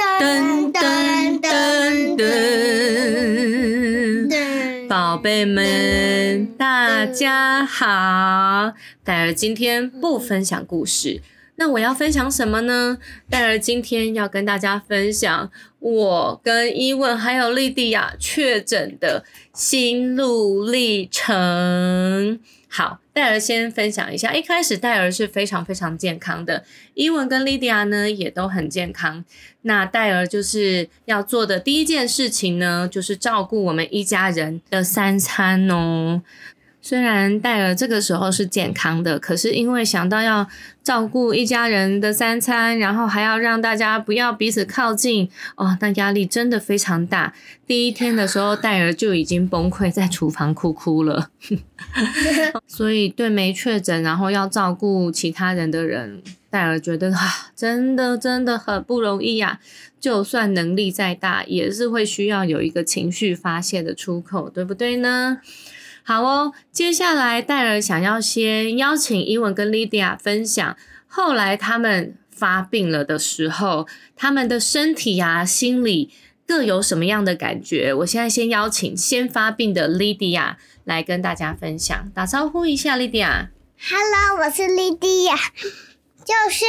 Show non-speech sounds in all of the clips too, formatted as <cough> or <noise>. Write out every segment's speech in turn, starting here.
噔噔噔噔，宝贝们，大家好！戴尔今天不分享故事，那我要分享什么呢？戴尔今天要跟大家分享我跟伊文还有莉迪亚确诊的心路历程。好，戴尔先分享一下。一开始戴尔是非常非常健康的，伊文跟莉迪亚呢也都很健康。那戴尔就是要做的第一件事情呢，就是照顾我们一家人的三餐哦。虽然戴尔这个时候是健康的，可是因为想到要照顾一家人的三餐，然后还要让大家不要彼此靠近哦，那压力真的非常大。第一天的时候，戴尔就已经崩溃，在厨房哭哭了。<laughs> 所以对没确诊，然后要照顾其他人的人，戴尔觉得啊，真的真的很不容易呀。就算能力再大，也是会需要有一个情绪发泄的出口，对不对呢？好哦，接下来戴尔想要先邀请伊文跟莉迪亚分享，后来他们发病了的时候，他们的身体呀、心理各有什么样的感觉？我现在先邀请先发病的莉迪亚来跟大家分享，打招呼一下，莉迪亚。Hello，我是莉迪亚，<laughs> 就是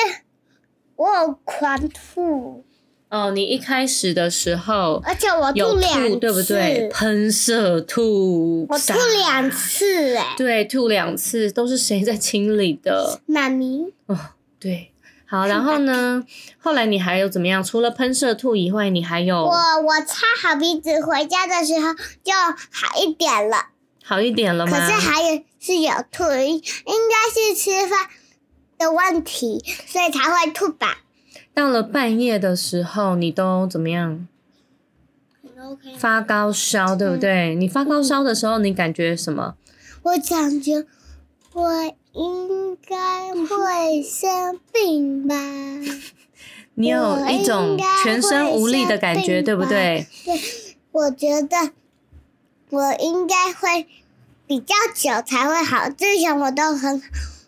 我有狂吐，哦，你一开始的时候而且我有吐两次，对不对？喷射吐，我吐两次哎，对，吐两次，都是谁在清理的？妈咪，哦，对，好，然后呢？后来你还有怎么样？除了喷射吐以外，你还有我我擦好鼻子回家的时候就好一点了，好一点了吗？可是还有是有吐，应应该是吃饭的问题，所以才会吐吧。到了半夜的时候，你都怎么样？OK，发高烧，对不对？你发高烧的时候，你感觉什么？我感觉我应该会生病吧。<laughs> 你有一种全身无力的感觉，对不对？对，我觉得我应该会比较久才会好。之前我都很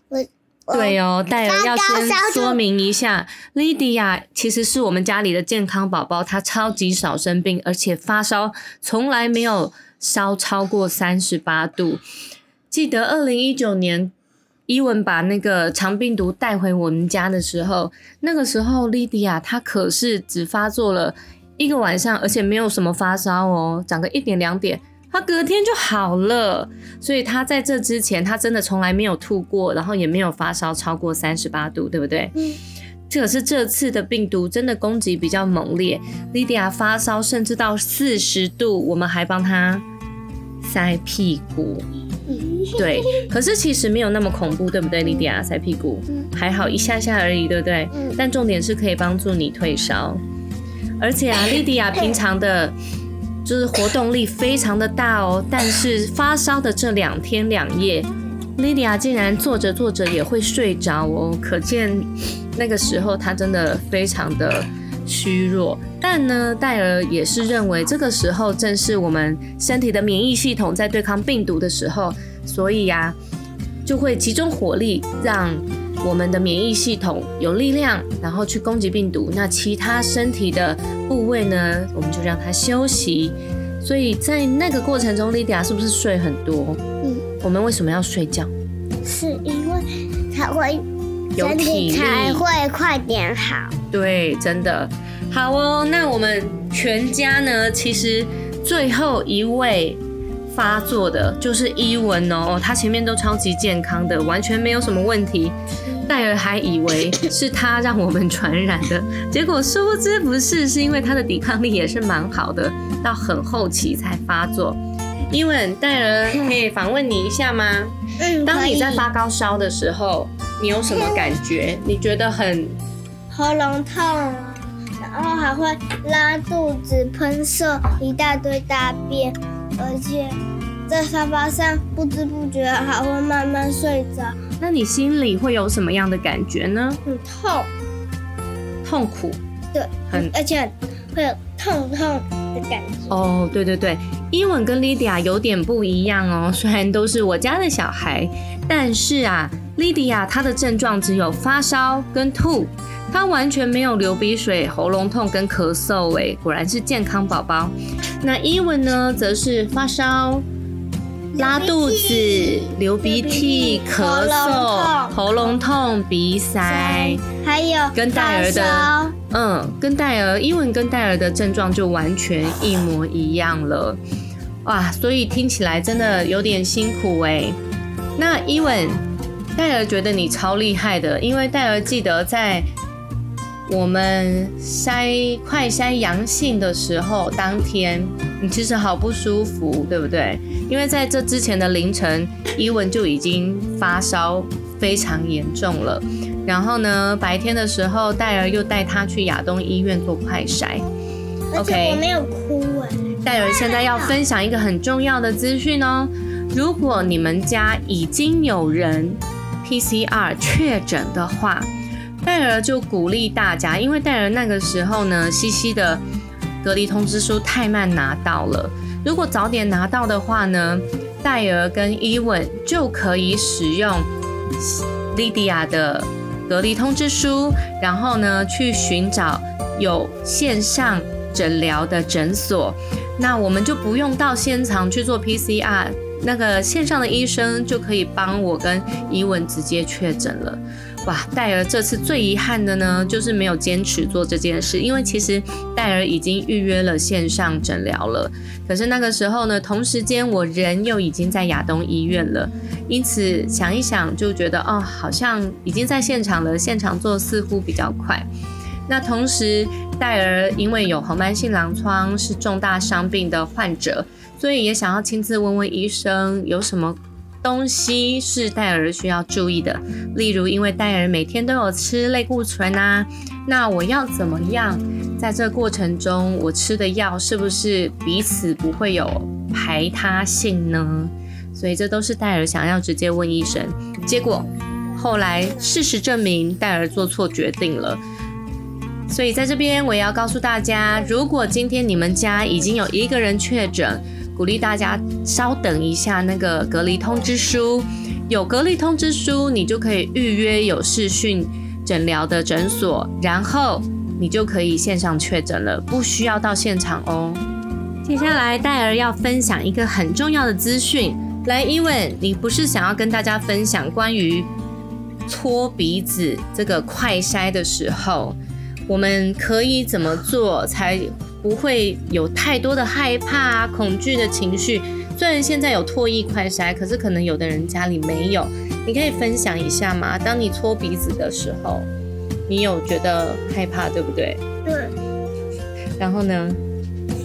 我对哦，戴尔要先说明一下，莉迪亚其实是我们家里的健康宝宝，她超级少生病，而且发烧从来没有烧超过三十八度。记得二零一九年，伊文把那个肠病毒带回我们家的时候，那个时候莉迪亚她可是只发作了一个晚上，而且没有什么发烧哦，长个一点两点。她隔天就好了，所以他在这之前，他真的从来没有吐过，然后也没有发烧超过三十八度，对不对？嗯，这可是这次的病毒真的攻击比较猛烈，莉迪亚发烧甚至到四十度，我们还帮他塞屁股。对，可是其实没有那么恐怖，对不对，莉迪亚？塞屁股嗯还好一下下而已，对不对？嗯但重点是可以帮助你退烧，而且啊，莉迪亚平常的就是活动力非常的大哦，但是发烧的这两天两夜，莉莉亚竟然坐着坐着也会睡着哦，可见那个时候她真的非常的虚弱。但呢，戴尔也是认为这个时候正是我们身体的免疫系统在对抗病毒的时候，所以呀、就会集中火力，让我们的免疫系统有力量，然后去攻击病毒。那其他身体的部位呢，我们就让它休息。所以在那个过程中，莉迪亚是不是睡很多？嗯，我们为什么要睡觉？是因为才会身有体才会快点好。对，真的好哦。那我们全家呢，其实最后一位发作的就是伊文哦，他前面都超级健康的，完全没有什么问题。戴尔还以为是他让我们传染的，结果殊不知不是，是因为他的抵抗力也是蛮好的，到很后期才发作。伊文，戴尔可以访问你一下吗？嗯，当你在发高烧的时候，你有什么感觉？你觉得很喉咙痛啊，然后还会拉肚子、喷射一大堆大便，而且在沙发上不知不觉还会慢慢睡着，那你心里会有什么样的感觉呢？很痛，痛苦，对，很而且会有痛痛的感觉。哦，对对对，伊文跟莉迪亚有点不一样哦，<laughs> 虽然都是我家的小孩，但是啊，莉迪亚她的症状只有发烧跟吐，她完全没有流鼻水、喉咙痛跟咳嗽，哎，果然是健康宝宝。那伊文呢，则是发烧。拉肚子、流鼻涕、咳嗽、喉咙痛、鼻塞，还有跟戴尔的，嗯，跟戴尔，伊文跟戴尔的症状就完全一模一样了，哇，所以听起来真的有点辛苦哎。那伊文，戴尔觉得你超厉害的，因为戴尔记得在。我们筛快筛阳性的时候，当天你其实好不舒服，对不对？因为在这之前的凌晨，伊文就已经发烧非常严重了。然后呢，白天的时候，戴尔又带他去亚东医院做快筛。OK，我没有哭哎。戴尔现在要分享一个很重要的资讯哦。如果你们家已经有人 PCR 确诊的话，戴尔就鼓励大家，因为戴尔那个时候呢，西西的隔离通知书太慢拿到了。如果早点拿到的话呢，戴尔跟伊文就可以使用莉迪亚的隔离通知书，然后呢去寻找有线上诊疗的诊所。那我们就不用到现场去做 PCR，那个线上的医生就可以帮我跟伊文直接确诊了。哇，戴尔这次最遗憾的呢，就是没有坚持做这件事，因为其实戴尔已经预约了线上诊疗了。可是那个时候呢，同时间我人又已经在亚东医院了，因此想一想就觉得哦，好像已经在现场了，现场做似乎比较快。那同时戴尔因为有红斑性狼疮，是重大伤病的患者，所以也想要亲自问问医生有什么。东西是戴尔需要注意的，例如因为戴尔每天都有吃类固醇啊，那我要怎么样在这过程中我吃的药是不是彼此不会有排他性呢？所以这都是戴尔想要直接问医生。结果后来事实证明戴尔做错决定了，所以在这边我也要告诉大家，如果今天你们家已经有一个人确诊。鼓励大家稍等一下，那个隔离通知书有隔离通知书，你就可以预约有视讯诊疗的诊所，然后你就可以线上确诊了，不需要到现场哦。接下来戴尔要分享一个很重要的资讯，来，伊文，你不是想要跟大家分享关于搓鼻子这个快筛的时候，我们可以怎么做才？不会有太多的害怕、恐惧的情绪。虽然现在有唾液快筛，可是可能有的人家里没有。你可以分享一下吗？当你搓鼻子的时候，你有觉得害怕，对不对？对。然后呢？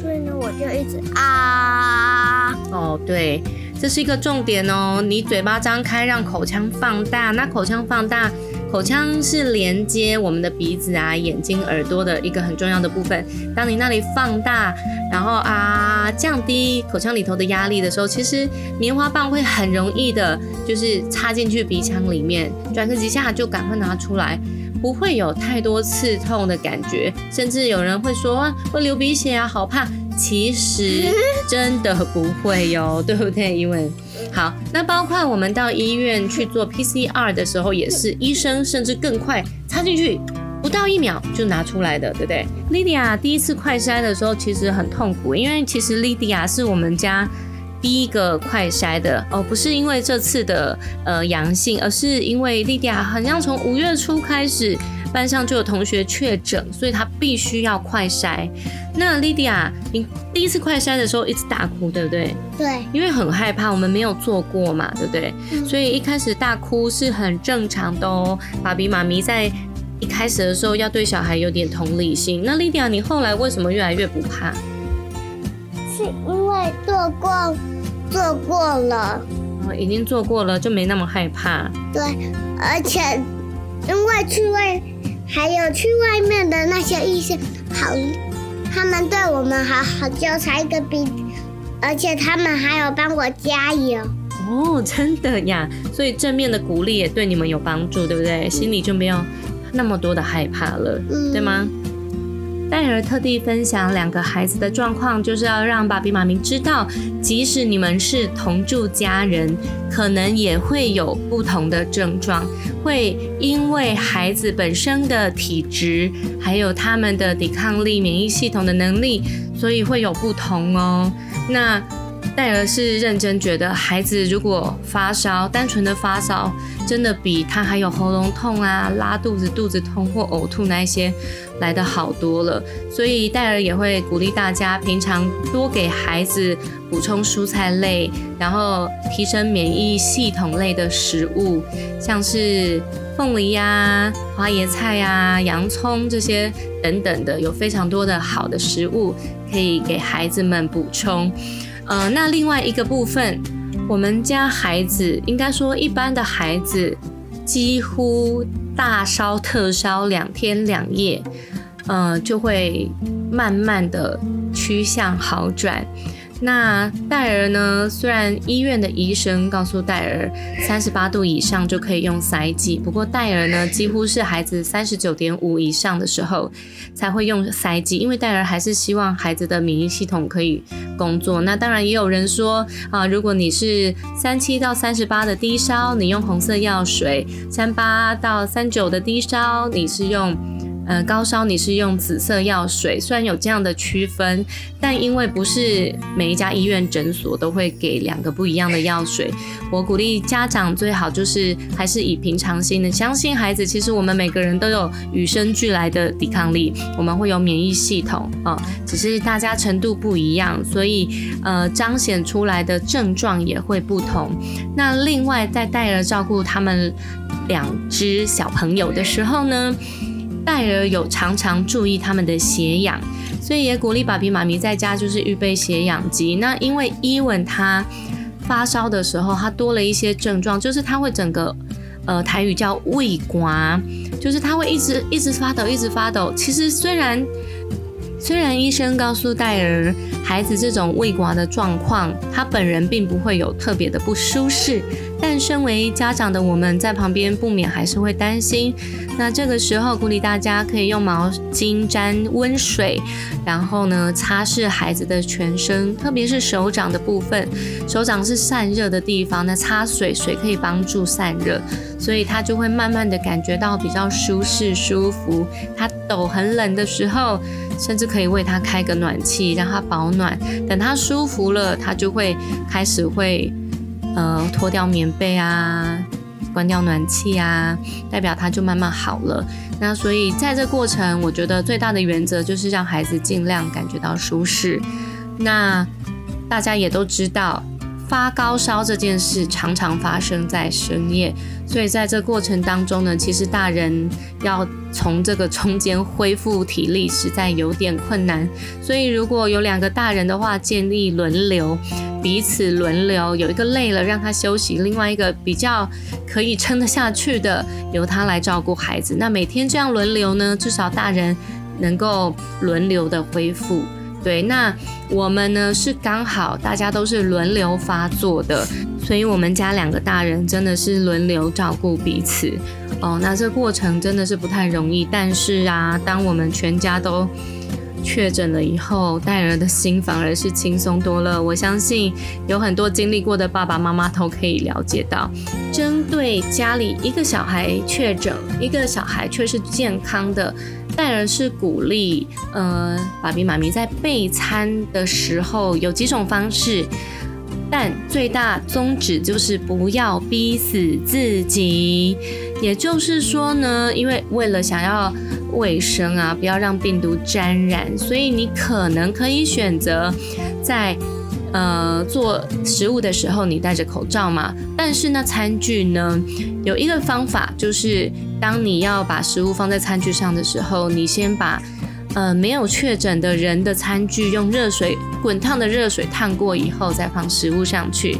所以呢，我就一直啊。哦，对，这是一个重点哦。你嘴巴张开，让口腔放大。那口腔放大。口腔是连接我们的鼻子啊、眼睛、耳朵的一个很重要的部分。当你那里放大，然后啊降低口腔里头的压力的时候，其实棉花棒会很容易的，就是插进去鼻腔里面，转个几下就赶快拿出来，不会有太多刺痛的感觉。甚至有人会说 <laughs> 会流鼻血啊，好怕。其实真的不会哟，<laughs> 对不对？因为好，那包括我们到医院去做 PCR 的时候，也是医生甚至更快插进去，不到一秒就拿出来的，对不对？Lydia 第一次快筛的时候其实很痛苦，因为其实 Lydia 是我们家第一个快筛的哦，不是因为这次的呃阳性，而是因为莉迪亚好像从五月初开始。班上就有同学确诊，所以他必须要快筛。那莉迪亚，你第一次快筛的时候一直大哭，对不对？对，因为很害怕，我们没有做过嘛，对不对？所以一开始大哭是很正常的哦。爸比妈咪在一开始的时候要对小孩有点同理心。那莉迪亚，你后来为什么越来越不怕？是因为做过，做过了。哦，已经做过了，就没那么害怕。对，而且因为去外。还有去外面的那些医生，好，他们对我们好好，就差一个鼻，而且他们还有帮我加油。哦，真的呀，所以正面的鼓励也对你们有帮助，对不对？心里就没有那么多的害怕了，对吗？戴尔特地分享两个孩子的状况，就是要让爸比妈咪知道，即使你们是同住家人，可能也会有不同的症状，会因为孩子本身的体质，还有他们的抵抗力、免疫系统的能力，所以会有不同哦。那戴尔是认真觉得，孩子如果发烧，单纯的发烧，真的比他还有喉咙痛啊、拉肚子、肚子痛或呕吐那一些来的好多了。所以戴尔也会鼓励大家，平常多给孩子补充蔬菜类，然后提升免疫系统类的食物，像是凤梨呀、花椰菜呀、洋葱这些等等的，有非常多的好的食物可以给孩子们补充。呃，那另外一个部分，我们家孩子应该说一般的孩子，几乎大烧特烧两天两夜，呃，就会慢慢的趋向好转。那戴尔呢？虽然医院的医生告诉戴尔三十八度以上就可以用塞剂，不过戴尔呢几乎是孩子三十九点五以上的时候才会用塞剂，因为戴尔还是希望孩子的免疫系统可以工作。那当然也有人说啊，如果你是三七到三十八的低烧，你用红色药水；三八到三九的低烧，你是用。呃，高烧你是用紫色药水，虽然有这样的区分，但因为不是每一家医院诊所都会给两个不一样的药水，我鼓励家长最好就是还是以平常心的相信孩子。其实我们每个人都有与生俱来的抵抗力，我们会有免疫系统啊，只是大家程度不一样，所以呃彰显出来的症状也会不同。那另外在戴尔照顾他们两只小朋友的时候呢？戴尔有常常注意他们的血氧，所以也鼓励爸比妈咪在家就是预备血氧机。那因为伊文他发烧的时候，他多了一些症状，就是他会整个呃台语叫胃刮，就是他会一直一直发抖，一直发抖。其实虽然虽然医生告诉戴尔，孩子这种胃刮的状况，他本人并不会有特别的不舒适。但身为家长的我们在旁边不免还是会担心。那这个时候鼓励大家可以用毛巾沾温水，然后呢擦拭孩子的全身，特别是手掌的部分。手掌是散热的地方，那擦水水可以帮助散热，所以他就会慢慢的感觉到比较舒适舒服。他抖很冷的时候，甚至可以为他开个暖气让他保暖。等他舒服了，他就会开始会。呃，脱掉棉被啊，关掉暖气啊，代表他就慢慢好了。那所以在这过程，我觉得最大的原则就是让孩子尽量感觉到舒适。那大家也都知道。发高烧这件事常常发生在深夜，所以在这过程当中呢，其实大人要从这个中间恢复体力实在有点困难。所以如果有两个大人的话，建议轮流，彼此轮流，有一个累了让他休息，另外一个比较可以撑得下去的，由他来照顾孩子。那每天这样轮流呢，至少大人能够轮流的恢复。对，那我们呢是刚好大家都是轮流发作的，所以我们家两个大人真的是轮流照顾彼此哦。那这过程真的是不太容易，但是啊，当我们全家都确诊了以后，戴尔的心反而是轻松多了。我相信有很多经历过的爸爸妈妈都可以了解到，针对家里一个小孩确诊，一个小孩却是健康的。戴尔是鼓励，呃，爸比妈咪在备餐的时候有几种方式，但最大宗旨就是不要逼死自己。也就是说呢，因为为了想要卫生啊，不要让病毒沾染，所以你可能可以选择在。呃，做食物的时候你戴着口罩嘛？但是那餐具呢，有一个方法，就是当你要把食物放在餐具上的时候，你先把呃没有确诊的人的餐具用热水滚烫的热水烫过以后，再放食物上去。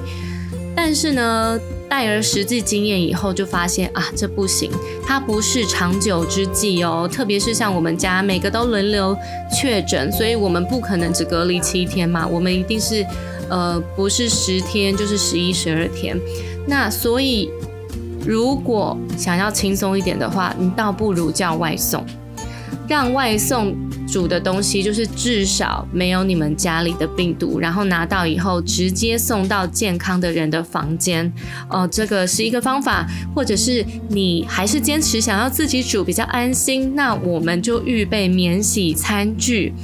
但是呢，戴尔实际经验以后就发现啊，这不行，它不是长久之计哦。特别是像我们家每个都轮流确诊，所以我们不可能只隔离七天嘛，我们一定是，呃，不是十天就是十一、十二天。那所以，如果想要轻松一点的话，你倒不如叫外送，让外送煮的东西就是至少没有你们家里的病毒，然后拿到以后直接送到健康的人的房间。哦，这个是一个方法，或者是你还是坚持想要自己煮比较安心，那我们就预备免洗餐具。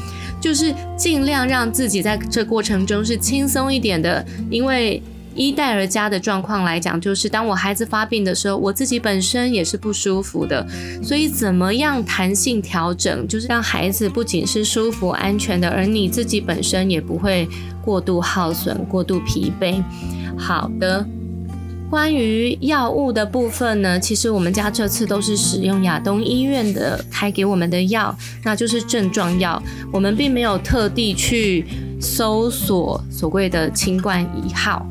就是尽量让自己在这过程中是轻松一点的，因为一代儿家的状况来讲，就是当我孩子发病的时候，我自己本身也是不舒服的，所以怎么样弹性调整，就是让孩子不仅是舒服安全的，而你自己本身也不会过度耗损、过度疲惫。好的。关于药物的部分呢，其实我们家这次都是使用亚东医院的开给我们的药，那就是症状药。我们并没有特地去搜索所谓的清冠一号。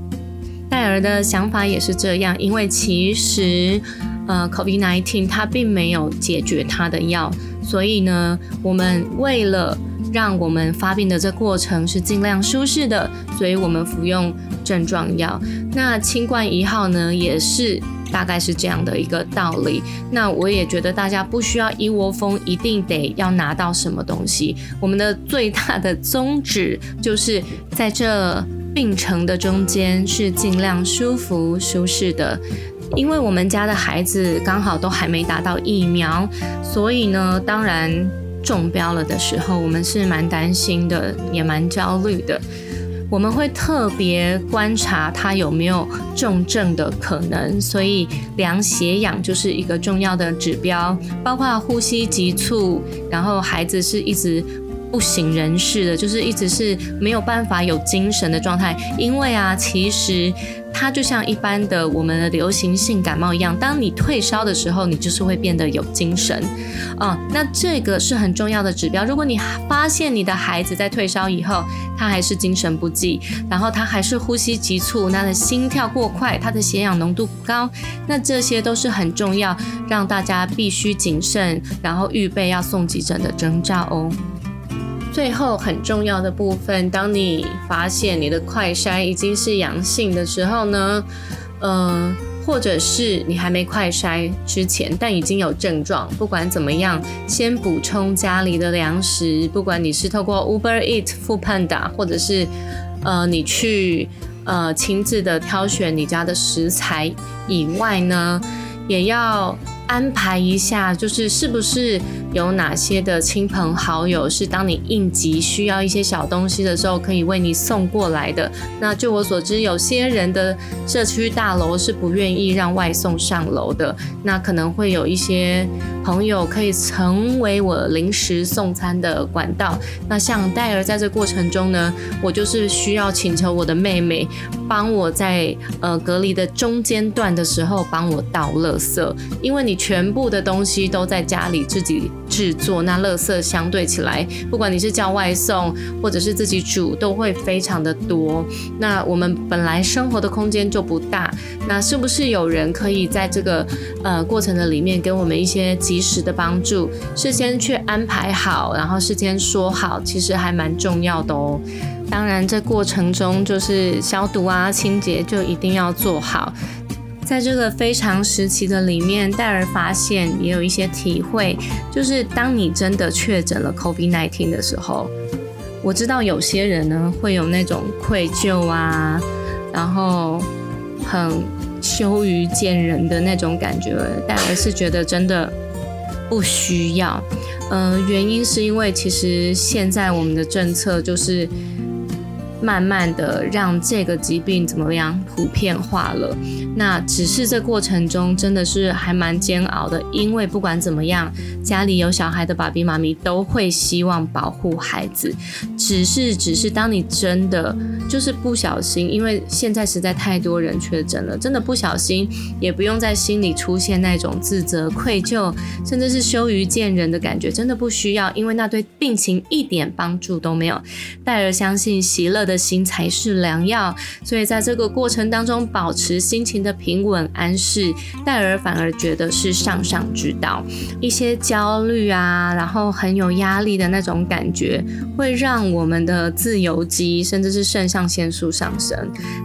戴尔的想法也是这样，因为其实呃，COVID-19 它并没有解决它的药，所以呢，我们为了让我们发病的这过程是尽量舒适的，所以我们服用。症状药，那清冠一号呢，也是大概是这样的一个道理。那我也觉得大家不需要一窝蜂，一定得要拿到什么东西。我们的最大的宗旨就是在这病程的中间是尽量舒服舒适的。因为我们家的孩子刚好都还没打到疫苗，所以呢，当然中标了的时候，我们是蛮担心的，也蛮焦虑的。我们会特别观察他有没有重症的可能，所以量血氧就是一个重要的指标，包括呼吸急促，然后孩子是一直不省人事的，就是一直是没有办法有精神的状态，因为啊，其实。它就像一般的我们的流行性感冒一样，当你退烧的时候，你就是会变得有精神，啊，那这个是很重要的指标。如果你发现你的孩子在退烧以后，他还是精神不济，然后他还是呼吸急促，他的心跳过快，他的血氧浓度不高，那这些都是很重要，让大家必须谨慎，然后预备要送急诊的征兆哦。最后很重要的部分，当你发现你的快筛已经是阳性的时候呢，呃，或者是你还没快筛之前，但已经有症状，不管怎么样，先补充家里的粮食，不管你是透过 Uber Eat、f o o Panda，或者是呃你去呃亲自的挑选你家的食材以外呢，也要。安排一下，就是是不是有哪些的亲朋好友是当你应急需要一些小东西的时候，可以为你送过来的？那据我所知，有些人的社区大楼是不愿意让外送上楼的，那可能会有一些朋友可以成为我临时送餐的管道。那像戴尔在这过程中呢，我就是需要请求我的妹妹帮我在呃隔离的中间段的时候帮我倒垃圾，因为你。全部的东西都在家里自己制作，那垃圾相对起来，不管你是叫外送或者是自己煮，都会非常的多。那我们本来生活的空间就不大，那是不是有人可以在这个呃过程的里面给我们一些及时的帮助？事先去安排好，然后事先说好，其实还蛮重要的哦。当然，这过程中就是消毒啊、清洁就一定要做好。在这个非常时期的里面，戴尔发现也有一些体会，就是当你真的确诊了 COVID-19 的时候，我知道有些人呢会有那种愧疚啊，然后很羞于见人的那种感觉。戴尔是觉得真的不需要，嗯，原因是因为其实现在我们的政策就是。慢慢的让这个疾病怎么样普遍化了？那只是这过程中真的是还蛮煎熬的，因为不管怎么样，家里有小孩的爸比妈咪都会希望保护孩子。只是，只是当你真的就是不小心，因为现在实在太多人确诊了，真的不小心也不用在心里出现那种自责、愧疚，甚至是羞于见人的感觉，真的不需要，因为那对病情一点帮助都没有。戴尔相信喜乐的。的心才是良药。所以在这个过程当中，保持心情的平稳安适，戴尔反而觉得是上上之道。一些焦虑啊，然后很有压力的那种感觉，会让我们的自由基甚至是肾上腺素上升。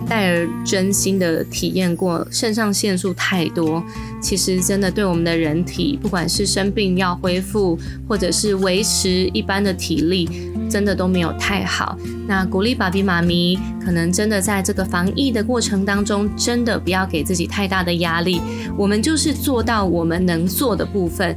戴尔真心的体验过，肾上腺素太多，其实真的对我们的人体，不管是生病要恢复，或者是维持一般的体力，真的都没有太好。那鼓励爸比妈咪，可能真的在这个防疫的过程当中，真的不要给自己太大的压力。我们就是做到我们能做的部分。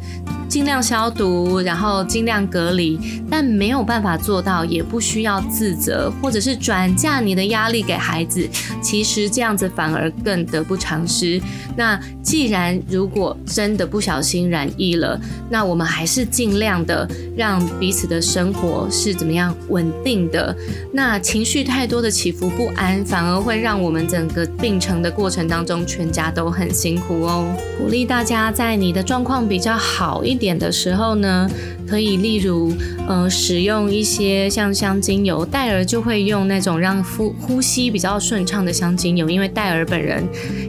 尽量消毒，然后尽量隔离，但没有办法做到，也不需要自责，或者是转嫁你的压力给孩子。其实这样子反而更得不偿失。那既然如果真的不小心染疫了，那我们还是尽量的让彼此的生活是怎么样稳定的。那情绪太多的起伏不安，反而会让我们整个病程的过程当中，全家都很辛苦哦。鼓励大家在你的状况比较好一。点的时候呢，可以例如，呃，使用一些像香精油，戴尔就会用那种让呼呼吸比较顺畅的香精油。因为戴尔本人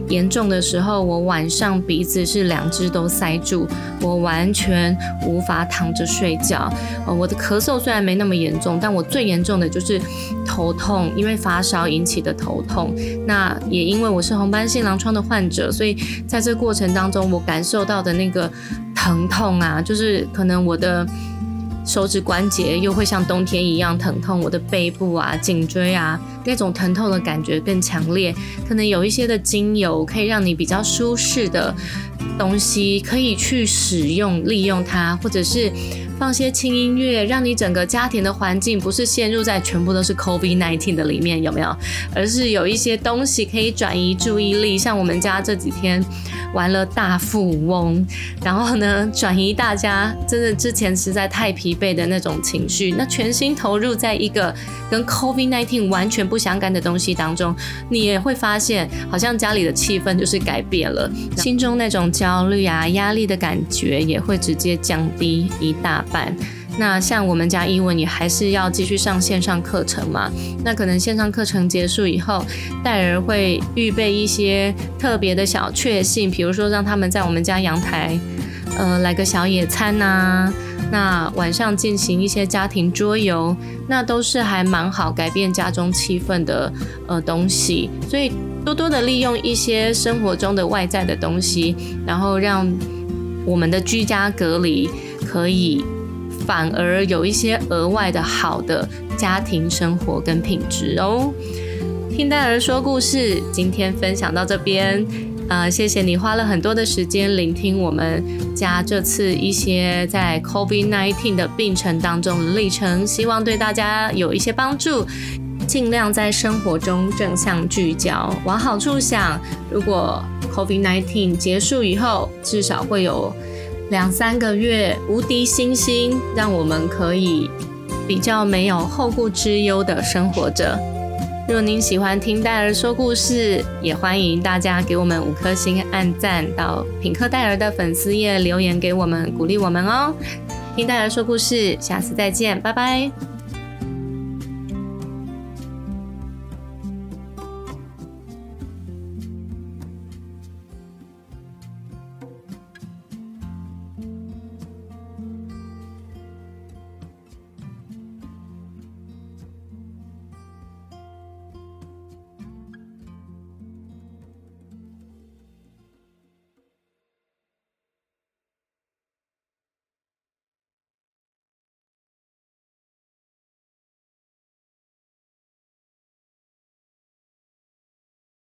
严重的时候，我晚上鼻子是两只都塞住，我完全无法躺着睡觉。呃，我的咳嗽虽然没那么严重，但我最严重的就是头痛，因为发烧引起的头痛。那也因为我是红斑性狼疮的患者，所以在这过程当中，我感受到的那个。疼痛啊，就是可能我的手指关节又会像冬天一样疼痛，我的背部啊、颈椎啊那种疼痛的感觉更强烈。可能有一些的精油可以让你比较舒适的东西可以去使用利用它，或者是。放些轻音乐，让你整个家庭的环境不是陷入在全部都是 COVID nineteen 的里面，有没有？而是有一些东西可以转移注意力，像我们家这几天玩了大富翁，然后呢，转移大家真的之前实在太疲惫的那种情绪，那全心投入在一个跟 COVID nineteen 完全不相干的东西当中，你也会发现，好像家里的气氛就是改变了，心中那种焦虑啊、压力的感觉也会直接降低一大。半，那像我们家英文也还是要继续上线上课程嘛？那可能线上课程结束以后，戴尔会预备一些特别的小确幸，比如说让他们在我们家阳台，呃，来个小野餐呐。那晚上进行一些家庭桌游，那都是还蛮好改变家中气氛的呃东西。所以多多的利用一些生活中的外在的东西，然后让我们的居家隔离可以。反而有一些额外的好的家庭生活跟品质哦。听戴尔说故事，今天分享到这边，呃，谢谢你花了很多的时间聆听我们家这次一些在 COVID-19 的病程当中的历程，希望对大家有一些帮助。尽量在生活中正向聚焦，往好处想。如果 COVID-19 结束以后，至少会有。两三个月无敌星星，让我们可以比较没有后顾之忧的生活着。若您喜欢听戴尔说故事，也欢迎大家给我们五颗星按赞，到品客戴尔的粉丝页留言给我们鼓励我们哦。听戴尔说故事，下次再见，拜拜。